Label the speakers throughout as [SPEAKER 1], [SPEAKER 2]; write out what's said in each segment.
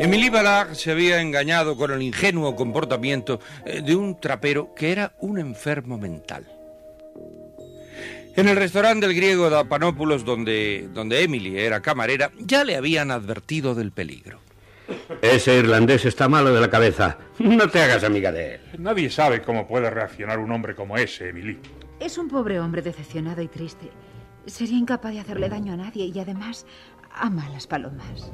[SPEAKER 1] Emily Ballard se había engañado con el ingenuo comportamiento eh, de un trapero que era un enfermo mental. En el restaurante del griego de Apanópulos, donde, donde Emily era camarera, ya le habían advertido del peligro.
[SPEAKER 2] Ese irlandés está malo de la cabeza. No te hagas amiga de él.
[SPEAKER 3] Nadie sabe cómo puede reaccionar un hombre como ese, Emily.
[SPEAKER 4] Es un pobre hombre decepcionado y triste. Sería incapaz de hacerle daño a nadie y además ama a las palomas.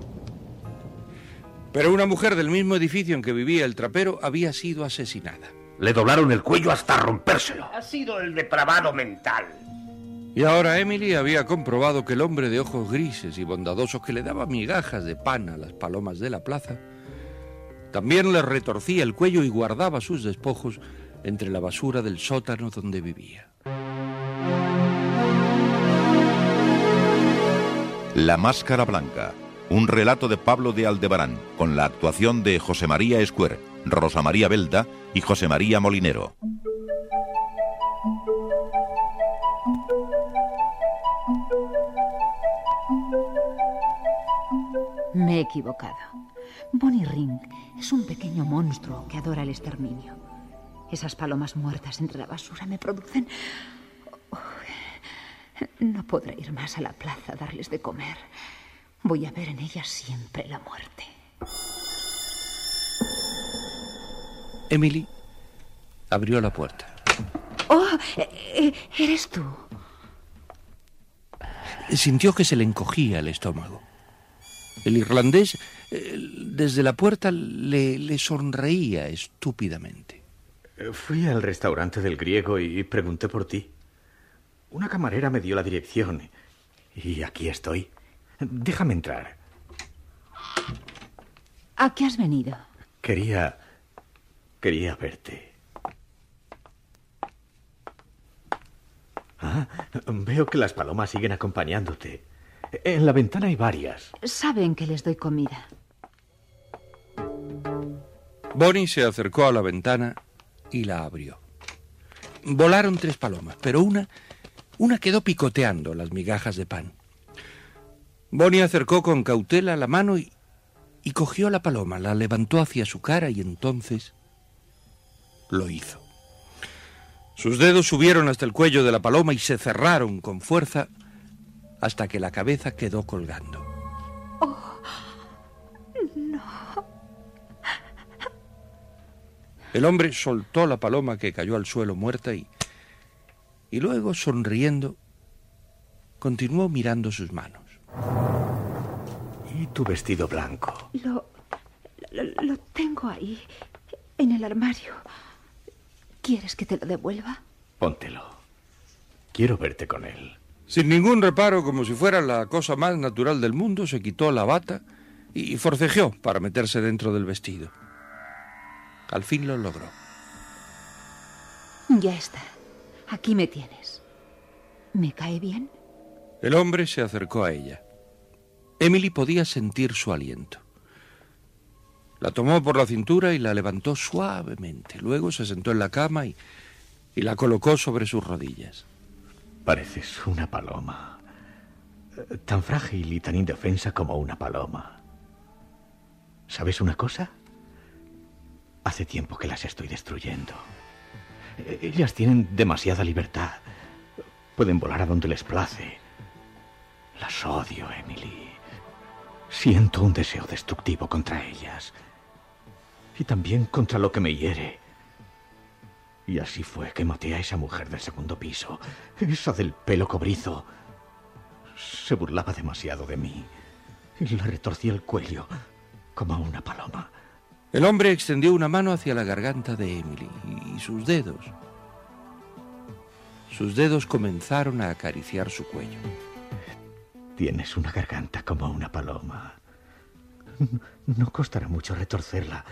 [SPEAKER 1] Pero una mujer del mismo edificio en que vivía el trapero había sido asesinada.
[SPEAKER 2] Le doblaron el cuello hasta rompérselo.
[SPEAKER 5] Ha sido el depravado mental.
[SPEAKER 1] Y ahora Emily había comprobado que el hombre de ojos grises y bondadosos que le daba migajas de pan a las palomas de la plaza, también le retorcía el cuello y guardaba sus despojos entre la basura del sótano donde vivía.
[SPEAKER 6] La Máscara Blanca, un relato de Pablo de Aldebarán, con la actuación de José María Escuer, Rosa María Belda y José María Molinero.
[SPEAKER 4] Me he equivocado. Bonnie Ring es un pequeño monstruo que adora el exterminio. Esas palomas muertas entre la basura me producen... Oh, no podré ir más a la plaza a darles de comer. Voy a ver en ellas siempre la muerte.
[SPEAKER 1] Emily abrió la puerta.
[SPEAKER 4] ¡Oh! eh, eh, ¿Eres tú?
[SPEAKER 1] Sintió que se le encogía el estómago. El irlandés eh, desde la puerta le, le sonreía estúpidamente.
[SPEAKER 7] Fui al restaurante del griego y pregunté por ti. Una camarera me dio la dirección y aquí estoy. Déjame entrar.
[SPEAKER 4] ¿A qué has venido?
[SPEAKER 7] Quería... quería verte. Ah, veo que las palomas siguen acompañándote. En la ventana hay varias.
[SPEAKER 4] Saben que les doy comida.
[SPEAKER 1] Bonnie se acercó a la ventana y la abrió. Volaron tres palomas, pero una, una quedó picoteando las migajas de pan. Bonnie acercó con cautela la mano y, y cogió la paloma, la levantó hacia su cara y entonces lo hizo. Sus dedos subieron hasta el cuello de la paloma y se cerraron con fuerza hasta que la cabeza quedó colgando. El hombre soltó la paloma que cayó al suelo muerta y, y luego, sonriendo, continuó mirando sus manos.
[SPEAKER 7] Y tu vestido blanco.
[SPEAKER 4] Lo, lo, lo tengo ahí, en el armario. ¿Quieres que te lo devuelva?
[SPEAKER 7] Póntelo. Quiero verte con él.
[SPEAKER 1] Sin ningún reparo, como si fuera la cosa más natural del mundo, se quitó la bata y forcejeó para meterse dentro del vestido. Al fin lo logró.
[SPEAKER 4] Ya está. Aquí me tienes. ¿Me cae bien?
[SPEAKER 1] El hombre se acercó a ella. Emily podía sentir su aliento. La tomó por la cintura y la levantó suavemente. Luego se sentó en la cama y, y la colocó sobre sus rodillas.
[SPEAKER 7] Pareces una paloma. Tan frágil y tan indefensa como una paloma. ¿Sabes una cosa? Hace tiempo que las estoy destruyendo. Ellas tienen demasiada libertad. Pueden volar a donde les place. Las odio, Emily. Siento un deseo destructivo contra ellas. Y también contra lo que me hiere. Y así fue que maté a esa mujer del segundo piso. Esa del pelo cobrizo. Se burlaba demasiado de mí. Le retorcí el cuello como a una paloma.
[SPEAKER 1] El hombre extendió una mano hacia la garganta de Emily y sus dedos. Sus dedos comenzaron a acariciar su cuello.
[SPEAKER 7] Tienes una garganta como una paloma. No costará mucho retorcerla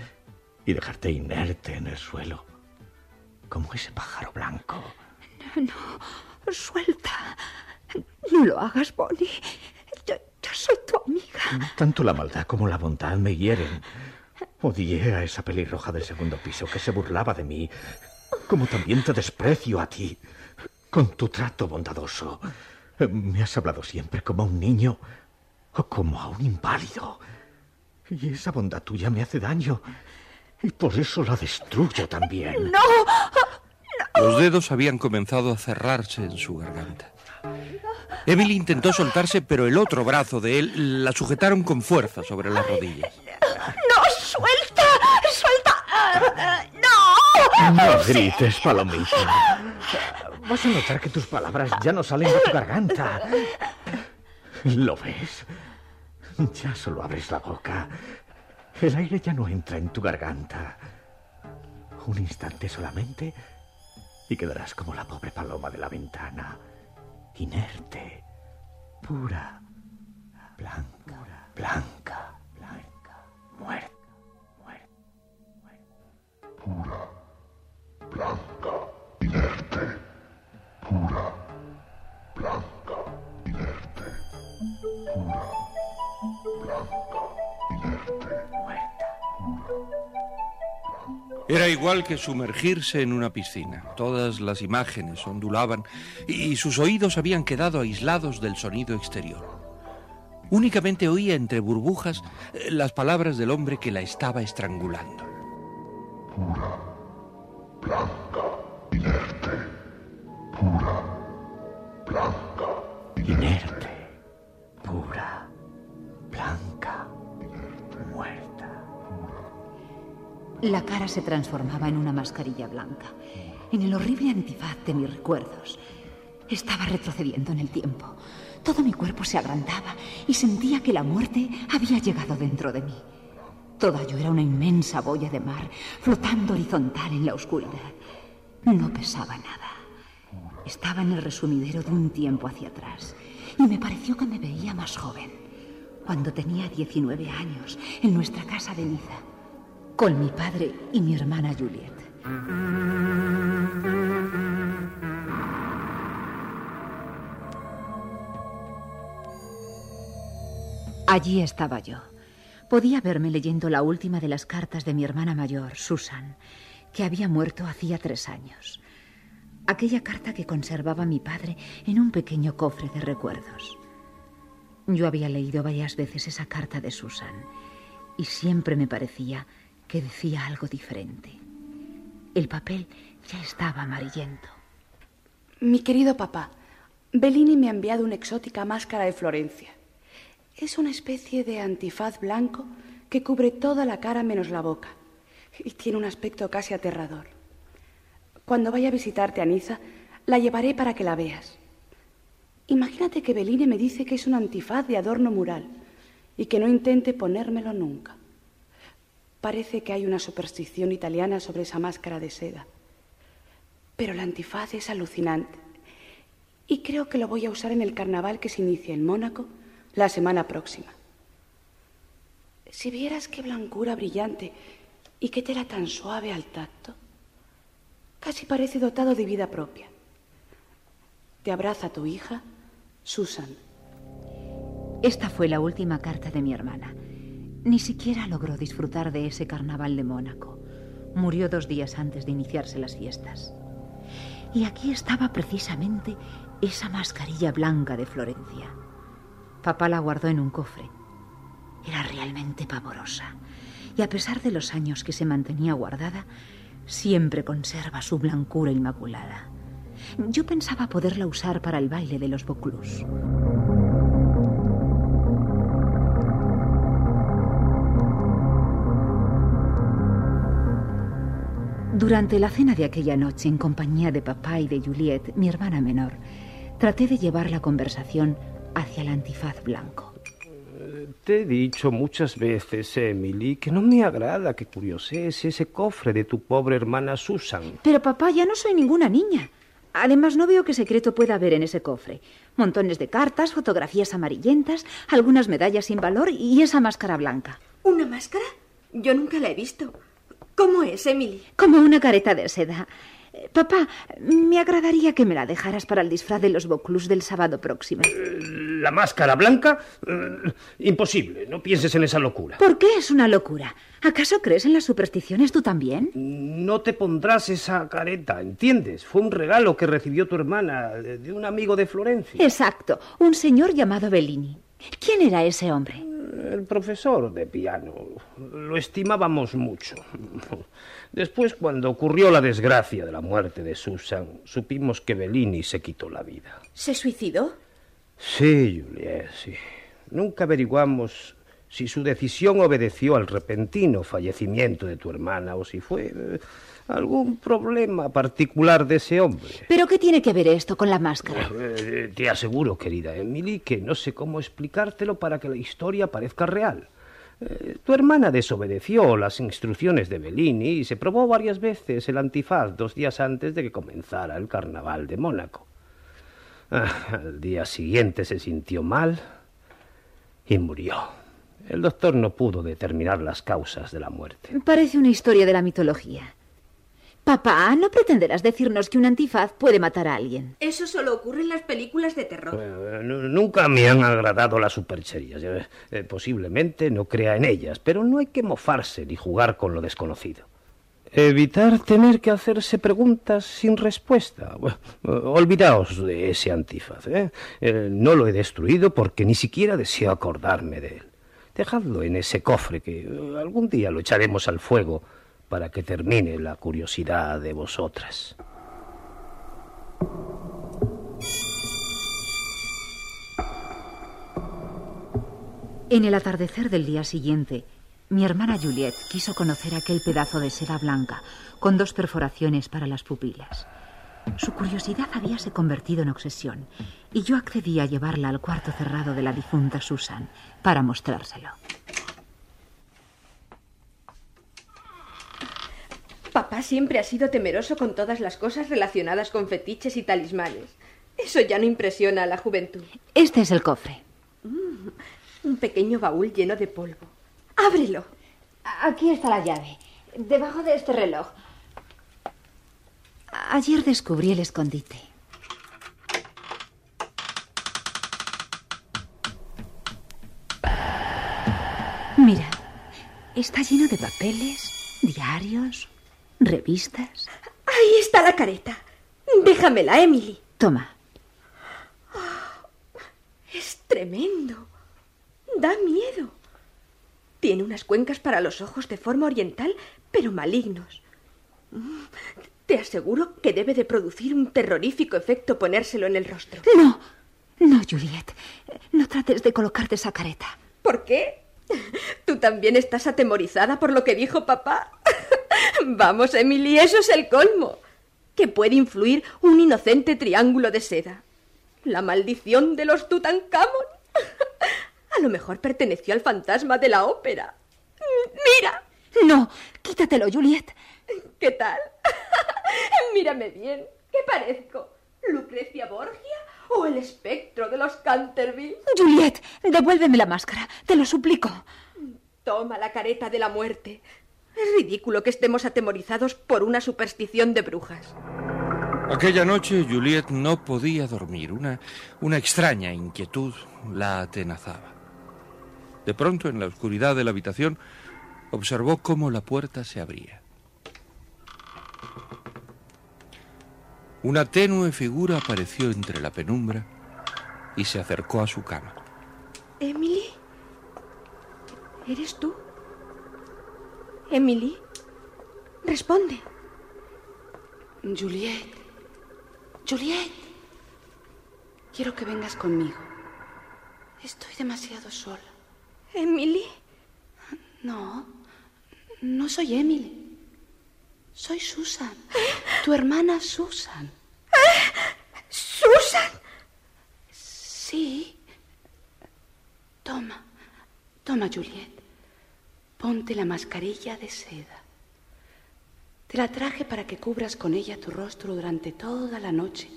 [SPEAKER 7] y dejarte inerte en el suelo, como ese pájaro blanco.
[SPEAKER 4] No, no, suelta. No lo hagas, Bonnie. Yo, yo soy tu amiga.
[SPEAKER 7] Tanto la maldad como la bondad me hieren. Odié a esa pelirroja del segundo piso que se burlaba de mí, como también te desprecio a ti, con tu trato bondadoso. Me has hablado siempre como a un niño o como a un inválido. Y esa bondad tuya me hace daño. Y por eso la destruyo también.
[SPEAKER 4] ¡No!
[SPEAKER 1] Los dedos habían comenzado a cerrarse en su garganta. Emily intentó soltarse, pero el otro brazo de él la sujetaron con fuerza sobre las rodillas.
[SPEAKER 4] ¡No, suelta! ¡Suelta! ¡No!
[SPEAKER 7] No grites, palomita. Vas a notar que tus palabras ya no salen de tu garganta. ¿Lo ves? Ya solo abres la boca. El aire ya no entra en tu garganta. Un instante solamente y quedarás como la pobre paloma de la ventana. Inerte, pura, blanca, blanca, blanca, muerta, muerta, muerta.
[SPEAKER 8] Pura, blanca, inerte, pura, blanca, inerte, pura, blanca, inerte,
[SPEAKER 7] muerta,
[SPEAKER 1] Era igual que sumergirse en una piscina. Todas las imágenes ondulaban y sus oídos habían quedado aislados del sonido exterior. Únicamente oía entre burbujas eh, las palabras del hombre que la estaba estrangulando.
[SPEAKER 4] Se transformaba en una mascarilla blanca, en el horrible antifaz de mis recuerdos. Estaba retrocediendo en el tiempo. Todo mi cuerpo se agrandaba y sentía que la muerte había llegado dentro de mí. Toda yo era una inmensa boya de mar, flotando horizontal en la oscuridad. No pesaba nada. Estaba en el resumidero de un tiempo hacia atrás y me pareció que me veía más joven, cuando tenía 19 años, en nuestra casa de Niza, con mi padre y mi hermana Juliet. Allí estaba yo. Podía verme leyendo la última de las cartas de mi hermana mayor, Susan, que había muerto hacía tres años. Aquella carta que conservaba mi padre en un pequeño cofre de recuerdos. Yo había leído varias veces esa carta de Susan y siempre me parecía decía algo diferente. El papel ya estaba amarillento.
[SPEAKER 9] Mi querido papá, Bellini me ha enviado una exótica máscara de Florencia. Es una especie de antifaz blanco que cubre toda la cara menos la boca y tiene un aspecto casi aterrador. Cuando vaya a visitarte a Niza, la llevaré para que la veas. Imagínate que Bellini me dice que es un antifaz de adorno mural y que no intente ponérmelo nunca. Parece que hay una superstición italiana sobre esa máscara de seda. Pero el antifaz es alucinante. Y creo que lo voy a usar en el carnaval que se inicia en Mónaco la semana próxima. Si vieras qué blancura brillante y qué tela tan suave al tacto, casi parece dotado de vida propia. Te abraza tu hija, Susan.
[SPEAKER 4] Esta fue la última carta de mi hermana. Ni siquiera logró disfrutar de ese carnaval de Mónaco. Murió dos días antes de iniciarse las fiestas. Y aquí estaba precisamente esa mascarilla blanca de Florencia. Papá la guardó en un cofre. Era realmente pavorosa. Y a pesar de los años que se mantenía guardada, siempre conserva su blancura inmaculada. Yo pensaba poderla usar para el baile de los Boclus. Durante la cena de aquella noche, en compañía de papá y de Juliet, mi hermana menor, traté de llevar la conversación hacia el antifaz blanco.
[SPEAKER 10] Te he dicho muchas veces, Emily, que no me agrada que curiosees ese cofre de tu pobre hermana Susan.
[SPEAKER 4] Pero papá, ya no soy ninguna niña. Además, no veo qué secreto pueda haber en ese cofre. Montones de cartas, fotografías amarillentas, algunas medallas sin valor y esa máscara blanca.
[SPEAKER 11] ¿Una máscara? Yo nunca la he visto. ¿Cómo es, Emily?
[SPEAKER 4] Como una careta de seda. Eh, Papá, me agradaría que me la dejaras para el disfraz de los Boclus del sábado próximo.
[SPEAKER 10] ¿La máscara blanca? Eh, imposible, no pienses en esa locura.
[SPEAKER 4] ¿Por qué es una locura? ¿Acaso crees en las supersticiones tú también?
[SPEAKER 10] No te pondrás esa careta, ¿entiendes? Fue un regalo que recibió tu hermana de un amigo de Florencia.
[SPEAKER 4] Exacto, un señor llamado Bellini. ¿Quién era ese hombre?
[SPEAKER 10] El profesor de piano. Lo estimábamos mucho. Después, cuando ocurrió la desgracia de la muerte de Susan, supimos que Bellini se quitó la vida.
[SPEAKER 11] ¿Se suicidó?
[SPEAKER 10] Sí, Juliet, sí. Nunca averiguamos si su decisión obedeció al repentino fallecimiento de tu hermana o si fue eh, algún problema particular de ese hombre.
[SPEAKER 4] ¿Pero qué tiene que ver esto con la máscara?
[SPEAKER 10] Eh, te aseguro, querida Emily, que no sé cómo explicártelo para que la historia parezca real. Eh, tu hermana desobedeció las instrucciones de Bellini y se probó varias veces el antifaz dos días antes de que comenzara el carnaval de Mónaco. Ah, al día siguiente se sintió mal y murió. El doctor no pudo determinar las causas de la muerte.
[SPEAKER 4] Parece una historia de la mitología. Papá, no pretenderás decirnos que un antifaz puede matar a alguien.
[SPEAKER 11] Eso solo ocurre en las películas de terror.
[SPEAKER 10] Eh, nu- Nunca me han agradado las supercherías. Eh, eh, posiblemente no crea en ellas, pero no hay que mofarse ni jugar con lo desconocido. Evitar tener que hacerse preguntas sin respuesta. Bueno, olvidaos de ese antifaz. ¿eh? Eh, no lo he destruido porque ni siquiera deseo acordarme de él. Dejadlo en ese cofre que algún día lo echaremos al fuego para que termine la curiosidad de vosotras.
[SPEAKER 4] En el atardecer del día siguiente, mi hermana Juliet quiso conocer aquel pedazo de seda blanca con dos perforaciones para las pupilas. Su curiosidad habíase convertido en obsesión y yo accedí a llevarla al cuarto cerrado de la difunta Susan para mostrárselo.
[SPEAKER 11] Papá siempre ha sido temeroso con todas las cosas relacionadas con fetiches y talismanes. Eso ya no impresiona a la juventud.
[SPEAKER 4] Este es el cofre.
[SPEAKER 11] Mm, un pequeño baúl lleno de polvo. Ábrelo.
[SPEAKER 4] Aquí está la llave, debajo de este reloj. Ayer descubrí el escondite. Mira, está lleno de papeles, diarios, revistas.
[SPEAKER 11] Ahí está la careta. Déjamela, Emily.
[SPEAKER 4] Toma,
[SPEAKER 11] Es tremendo. Da miedo. Tiene unas cuencas para los ojos de forma oriental, pero malignos. Mm, Te aseguro que debe de producir un terrorífico efecto ponérselo en el rostro.
[SPEAKER 4] No, no, Juliet. No trates de colocarte esa careta.
[SPEAKER 11] ¿Por qué? ¿Tú también estás atemorizada por lo que dijo papá? Vamos, Emily, eso es el colmo. Que puede influir un inocente triángulo de seda. La maldición de los Tutankamón. A lo mejor perteneció al fantasma de la ópera. Mira.
[SPEAKER 4] No, quítatelo, Juliet.
[SPEAKER 11] ¿Qué tal? Mírame bien. ¿Qué parezco? ¿Lucrecia Borgia o el espectro de los Canterville?
[SPEAKER 4] Juliet, devuélveme la máscara, te lo suplico.
[SPEAKER 11] Toma la careta de la muerte. Es ridículo que estemos atemorizados por una superstición de brujas.
[SPEAKER 1] Aquella noche Juliet no podía dormir. Una, una extraña inquietud la atenazaba. De pronto, en la oscuridad de la habitación, observó cómo la puerta se abría. Una tenue figura apareció entre la penumbra y se acercó a su cama.
[SPEAKER 11] Emily, ¿eres tú? Emily, responde.
[SPEAKER 9] Juliet, Juliet, quiero que vengas conmigo. Estoy demasiado sola.
[SPEAKER 11] Emily.
[SPEAKER 9] No, no soy Emily. Soy Susan, tu hermana Susan.
[SPEAKER 11] ¿Susan?
[SPEAKER 9] Sí. Toma, toma, Juliet. Ponte la mascarilla de seda. Te la traje para que cubras con ella tu rostro durante toda la noche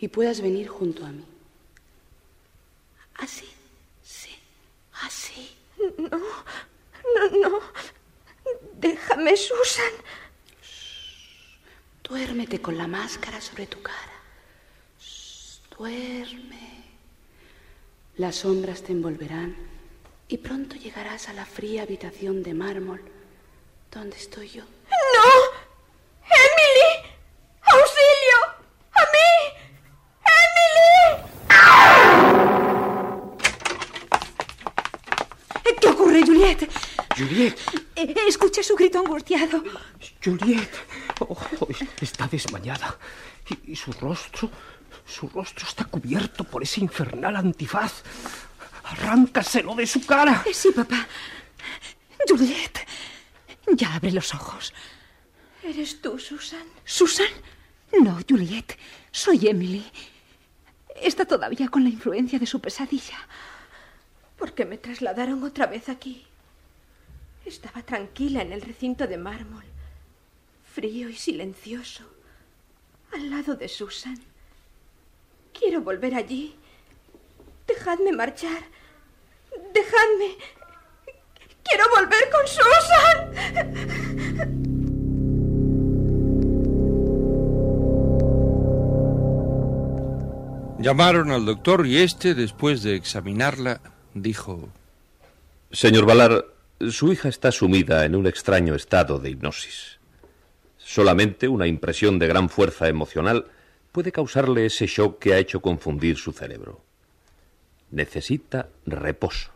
[SPEAKER 9] y puedas venir junto a mí. Así, sí, así.
[SPEAKER 11] No, no, no. Déjame, Susan.
[SPEAKER 9] Duérmete con la máscara sobre tu cara. Shh, duerme. Las sombras te envolverán y pronto llegarás a la fría habitación de mármol donde estoy yo.
[SPEAKER 11] ¡No! ¡Emily! ¡Auxilio! ¡A mí!
[SPEAKER 4] ¿Qué ocurre, Juliet?
[SPEAKER 2] Juliet,
[SPEAKER 4] Eh, Escuché su grito angustiado.
[SPEAKER 10] Juliet. Oh, oh, está desmayada. Y, y su rostro, su rostro está cubierto por ese infernal antifaz. Arráncaselo de su cara.
[SPEAKER 4] Eh, Sí, papá. Juliet, ya abre los ojos.
[SPEAKER 11] ¿Eres tú, Susan?
[SPEAKER 4] ¿Susan? No, Juliet. Soy Emily. Está todavía con la influencia de su pesadilla.
[SPEAKER 11] ¿Por qué me trasladaron otra vez aquí? Estaba tranquila en el recinto de mármol, frío y silencioso, al lado de Susan. Quiero volver allí. Dejadme marchar. Dejadme. Quiero volver con Susan.
[SPEAKER 1] Llamaron al doctor y este, después de examinarla, dijo...
[SPEAKER 12] Señor Valar, su hija está sumida en un extraño estado de hipnosis. Solamente una impresión de gran fuerza emocional puede causarle ese shock que ha hecho confundir su cerebro. Necesita reposo,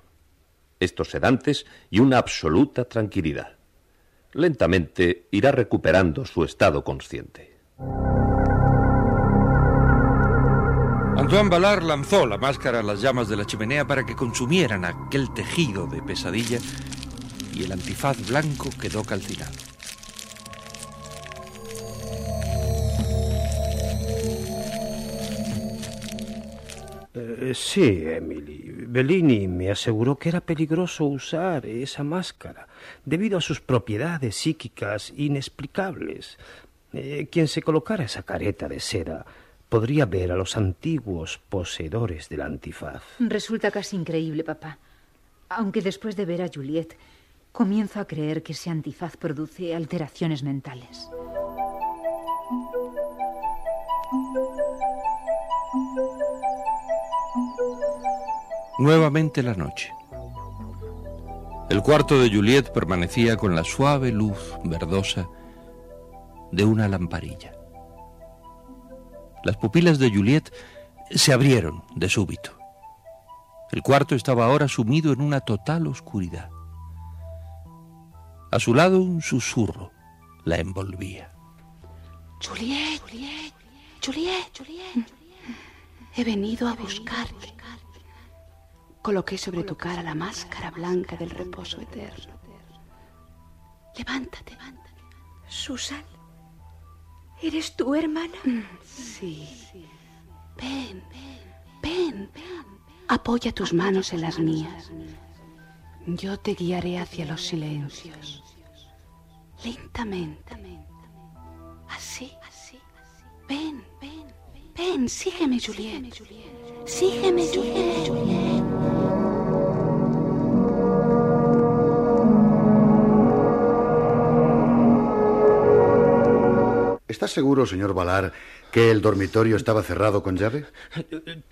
[SPEAKER 12] estos sedantes y una absoluta tranquilidad. Lentamente irá recuperando su estado consciente.
[SPEAKER 1] Antoine Ballard lanzó la máscara a las llamas de la chimenea para que consumieran aquel tejido de pesadilla y el antifaz blanco quedó calcinado.
[SPEAKER 10] Eh, sí, Emily. Bellini me aseguró que era peligroso usar esa máscara debido a sus propiedades psíquicas inexplicables. Eh, quien se colocara esa careta de seda podría ver a los antiguos poseedores del antifaz.
[SPEAKER 4] Resulta casi increíble, papá. Aunque después de ver a Juliet, comienzo a creer que ese antifaz produce alteraciones mentales.
[SPEAKER 1] Nuevamente la noche. El cuarto de Juliet permanecía con la suave luz verdosa de una lamparilla. Las pupilas de Juliet se abrieron de súbito. El cuarto estaba ahora sumido en una total oscuridad. A su lado un susurro la envolvía.
[SPEAKER 9] Juliet, Juliet, Juliet, Juliet. He venido a buscarte. Coloqué sobre tu cara la máscara blanca del reposo eterno. Levántate.
[SPEAKER 11] Susan, ¿eres tu hermana?
[SPEAKER 9] Sí. Ven, ven, ven. Apoya tus manos en las mías. Yo te guiaré hacia los silencios. Lentamente. Así, así. Ven, ven, ven. Sígueme, Juliet. Sígueme, Juliet.
[SPEAKER 13] ¿Está seguro, señor Valar, que el dormitorio estaba cerrado con llave?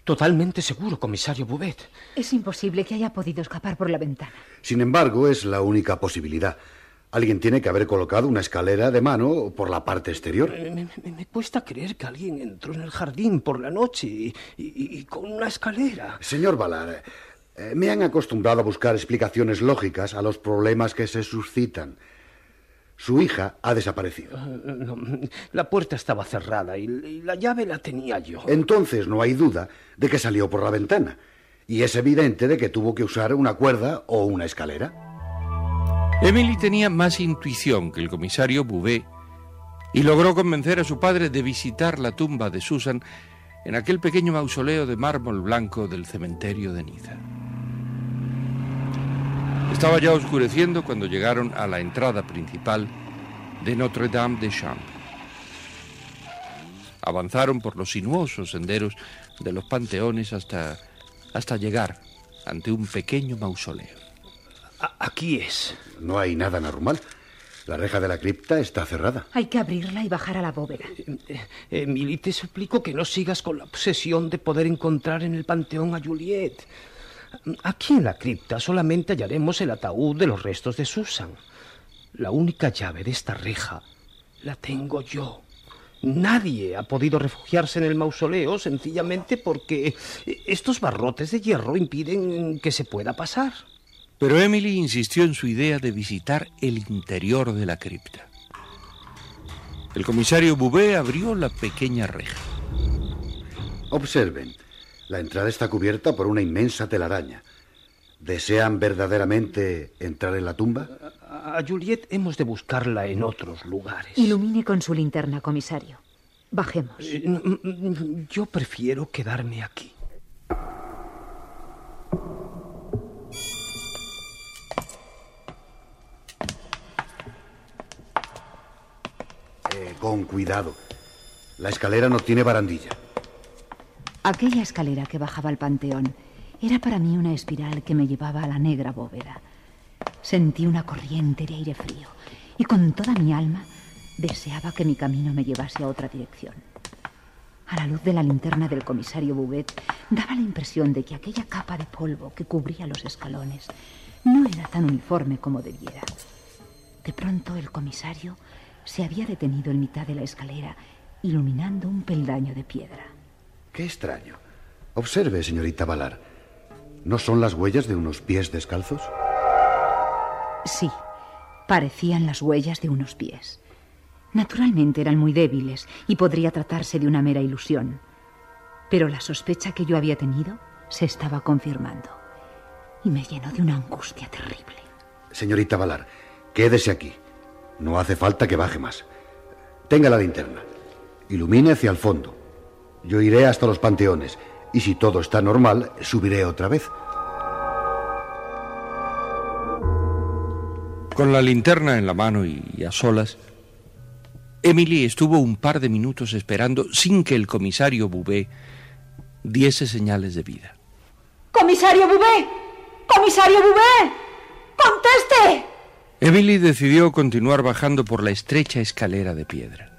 [SPEAKER 10] Totalmente seguro, comisario Bouvet.
[SPEAKER 4] Es imposible que haya podido escapar por la ventana.
[SPEAKER 13] Sin embargo, es la única posibilidad. Alguien tiene que haber colocado una escalera de mano por la parte exterior.
[SPEAKER 10] Me, me- me cuesta creer que alguien entró en el jardín por la noche y, y- y con una escalera.
[SPEAKER 13] Señor Valar, eh, me han acostumbrado a buscar explicaciones lógicas a los problemas que se suscitan. Su hija ha desaparecido.
[SPEAKER 10] Eh, no, la puerta estaba cerrada y, y la llave la tenía yo.
[SPEAKER 13] Entonces no hay duda de que salió por la ventana. Y es evidente de que tuvo que usar una cuerda o una escalera.
[SPEAKER 1] Emily tenía más intuición que el comisario Bouvet y logró convencer a su padre de visitar la tumba de Susan en aquel pequeño mausoleo de mármol blanco del cementerio de Niza. Estaba ya oscureciendo cuando llegaron a la entrada principal de Notre Dame de Champs. Avanzaron por los sinuosos senderos de los panteones hasta, hasta llegar ante un pequeño mausoleo.
[SPEAKER 10] Aquí es.
[SPEAKER 13] No hay nada normal. La reja de la cripta está cerrada.
[SPEAKER 4] Hay que abrirla y bajar a la bóveda.
[SPEAKER 10] Emily, te suplico que no sigas con la obsesión de poder encontrar en el panteón a Juliet. Aquí en la cripta solamente hallaremos el ataúd de los restos de Susan. La única llave de esta reja la tengo yo. Nadie ha podido refugiarse en el mausoleo sencillamente porque estos barrotes de hierro impiden que se pueda pasar.
[SPEAKER 1] Pero Emily insistió en su idea de visitar el interior de la cripta. El comisario Bouvet abrió la pequeña reja.
[SPEAKER 13] Observen, la entrada está cubierta por una inmensa telaraña. ¿Desean verdaderamente entrar en la tumba?
[SPEAKER 10] A Juliet hemos de buscarla en otros lugares.
[SPEAKER 4] Ilumine con su linterna, comisario. Bajemos.
[SPEAKER 10] Eh, Yo prefiero quedarme aquí.
[SPEAKER 13] Eh, con cuidado. La escalera no tiene barandilla.
[SPEAKER 4] Aquella escalera que bajaba al panteón era para mí una espiral que me llevaba a la negra bóveda. Sentí una corriente de aire frío y con toda mi alma deseaba que mi camino me llevase a otra dirección. A la luz de la linterna del comisario Bouvet daba la impresión de que aquella capa de polvo que cubría los escalones no era tan uniforme como debiera. De pronto el comisario se había detenido en mitad de la escalera, iluminando un peldaño de piedra.
[SPEAKER 13] Qué extraño. Observe, señorita Valar. ¿No son las huellas de unos pies descalzos?
[SPEAKER 4] Sí, parecían las huellas de unos pies. Naturalmente eran muy débiles y podría tratarse de una mera ilusión. Pero la sospecha que yo había tenido se estaba confirmando y me llenó de una angustia terrible.
[SPEAKER 13] Señorita Valar, quédese aquí. No hace falta que baje más. Tenga la linterna. Ilumine hacia el fondo. Yo iré hasta los panteones y si todo está normal, subiré otra vez.
[SPEAKER 1] Con la linterna en la mano y a solas, Emily estuvo un par de minutos esperando sin que el comisario Bouvet diese señales de vida.
[SPEAKER 14] ¡Comisario Bouvet! ¡Comisario Bouvet! ¡Conteste!
[SPEAKER 1] Emily decidió continuar bajando por la estrecha escalera de piedra.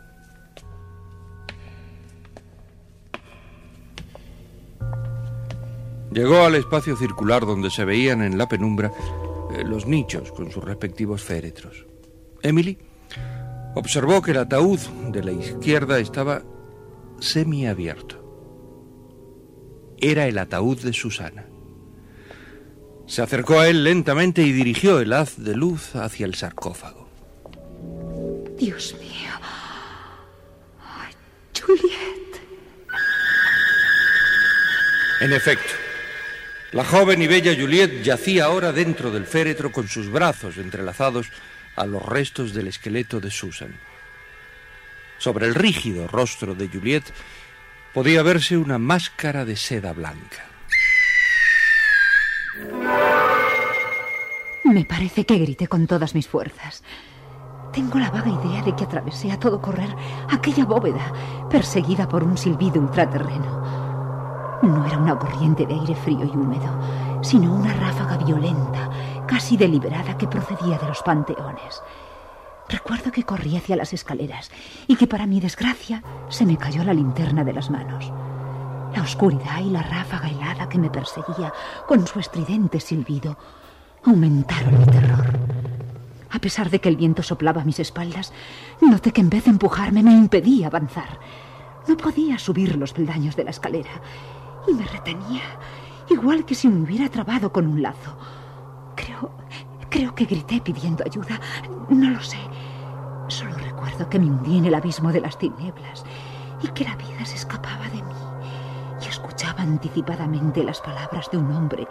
[SPEAKER 1] Llegó al espacio circular donde se veían en la penumbra eh, los nichos con sus respectivos féretros. Emily observó que el ataúd de la izquierda estaba semiabierto. Era el ataúd de Susana. Se acercó a él lentamente y dirigió el haz de luz hacia el sarcófago.
[SPEAKER 4] Dios mío. Ay, Juliet.
[SPEAKER 1] En efecto, la joven y bella Juliet yacía ahora dentro del féretro con sus brazos entrelazados a los restos del esqueleto de Susan. Sobre el rígido rostro de Juliet podía verse una máscara de seda blanca.
[SPEAKER 4] Me parece que grité con todas mis fuerzas. Tengo la vaga idea de que atravesé a todo correr aquella bóveda, perseguida por un silbido ultraterreno. No era una corriente de aire frío y húmedo, sino una ráfaga violenta, casi deliberada, que procedía de los panteones. Recuerdo que corrí hacia las escaleras y que para mi desgracia se me cayó la linterna de las manos. La oscuridad y la ráfaga helada que me perseguía con su estridente silbido aumentaron mi terror. A pesar de que el viento soplaba a mis espaldas, noté que en vez de empujarme me impedía avanzar. No podía subir los peldaños de la escalera y me retenía, igual que si me hubiera trabado con un lazo. Creo, creo que grité pidiendo ayuda. No lo sé. Solo recuerdo que me hundí en el abismo de las tinieblas y que la vida se escapaba de mí. Y escuchaba anticipadamente las palabras de un hombre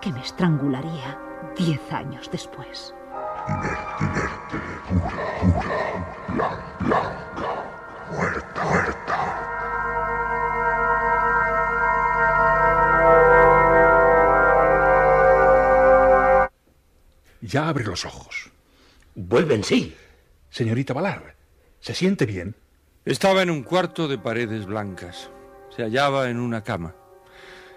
[SPEAKER 4] que me estrangularía diez años después.
[SPEAKER 8] Inerte, inerte, pura, pura, blanca,
[SPEAKER 3] Ya abre los ojos.
[SPEAKER 2] Vuelven, sí.
[SPEAKER 3] Señorita Valar, ¿se siente bien?
[SPEAKER 1] Estaba en un cuarto de paredes blancas. Se hallaba en una cama.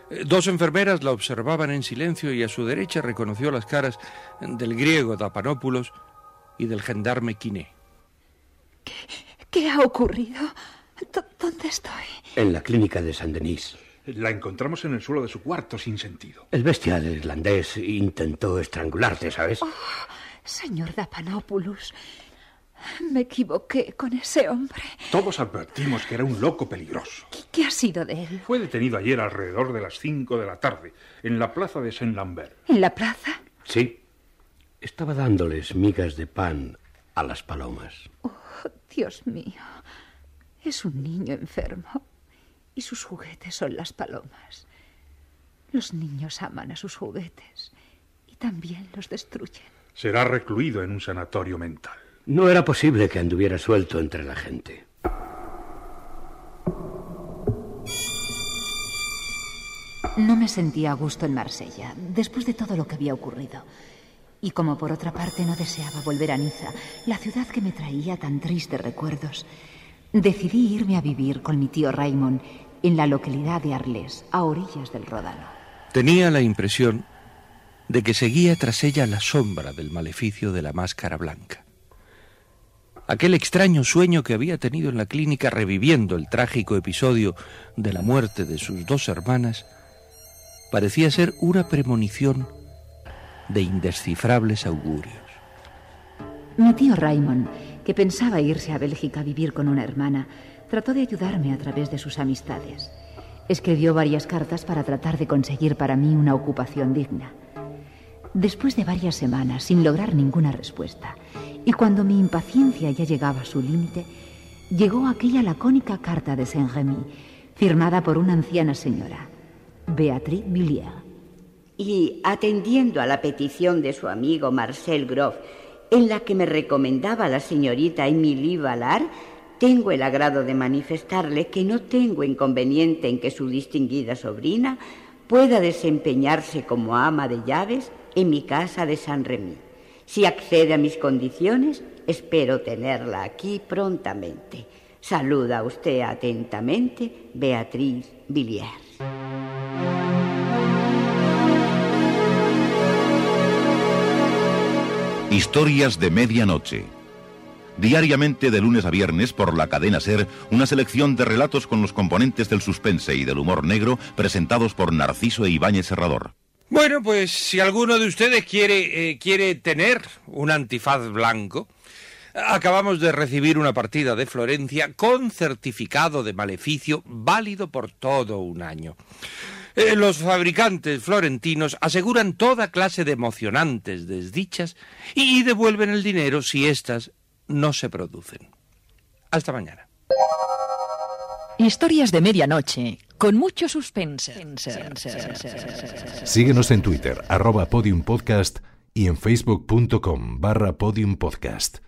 [SPEAKER 1] Eh, Dos enfermeras la observaban en silencio y a su derecha reconoció las caras del griego Dapanópulos y del gendarme Quiné.
[SPEAKER 4] ¿Qué ha ocurrido? ¿Dónde estoy?
[SPEAKER 2] En la clínica de San Denis.
[SPEAKER 3] La encontramos en el suelo de su cuarto sin sentido.
[SPEAKER 2] El bestial irlandés intentó estrangularte, ¿sabes?
[SPEAKER 4] Señor Dapanopoulos, me equivoqué con ese hombre.
[SPEAKER 3] Todos advertimos que era un loco peligroso.
[SPEAKER 4] ¿Qué ha sido de él?
[SPEAKER 3] Fue detenido ayer alrededor de las 5 de la tarde en la plaza de Saint-Lambert.
[SPEAKER 4] ¿En la plaza?
[SPEAKER 2] Sí. Estaba dándoles migas de pan a las palomas.
[SPEAKER 4] Oh, Dios mío. Es un niño enfermo. Y sus juguetes son las palomas. Los niños aman a sus juguetes. Y también los destruyen.
[SPEAKER 3] Será recluido en un sanatorio mental.
[SPEAKER 2] No era posible que anduviera suelto entre la gente.
[SPEAKER 4] No me sentía a gusto en Marsella, después de todo lo que había ocurrido. Y como por otra parte no deseaba volver a Niza, la ciudad que me traía tan tristes recuerdos, decidí irme a vivir con mi tío Raymond en la localidad de Arles, a orillas del Ródano.
[SPEAKER 1] Tenía la impresión de que seguía tras ella la sombra del maleficio de la máscara blanca. Aquel extraño sueño que había tenido en la clínica reviviendo el trágico episodio de la muerte de sus dos hermanas parecía ser una premonición de indescifrables augurios.
[SPEAKER 4] Mi tío Raymond, que pensaba irse a Bélgica a vivir con una hermana, trató de ayudarme a través de sus amistades. Escribió varias cartas para tratar de conseguir para mí una ocupación digna. Después de varias semanas sin lograr ninguna respuesta, y cuando mi impaciencia ya llegaba a su límite, llegó aquella lacónica carta de Saint-Remy, firmada por una anciana señora, Beatriz Villiers.
[SPEAKER 15] Y atendiendo a la petición de su amigo Marcel Groff, en la que me recomendaba la señorita Emilie Valar, tengo el agrado de manifestarle que no tengo inconveniente en que su distinguida sobrina pueda desempeñarse como ama de llaves en mi casa de San Remy. Si accede a mis condiciones, espero tenerla aquí prontamente. Saluda usted atentamente, Beatriz Villiers.
[SPEAKER 6] Historias de medianoche. Diariamente de lunes a viernes por la cadena Ser, una selección de relatos con los componentes del suspense y del humor negro presentados por Narciso e Ibáñez Serrador.
[SPEAKER 1] Bueno, pues si alguno de ustedes quiere, eh, quiere tener un antifaz blanco, acabamos de recibir una partida de Florencia con certificado de maleficio válido por todo un año. Eh, los fabricantes florentinos aseguran toda clase de emocionantes desdichas y devuelven el dinero si éstas no se producen. Hasta mañana.
[SPEAKER 16] Historias de medianoche, con mucho suspense.
[SPEAKER 17] Síguenos en Twitter, arroba podiumpodcast y en facebook.com barra podiumpodcast.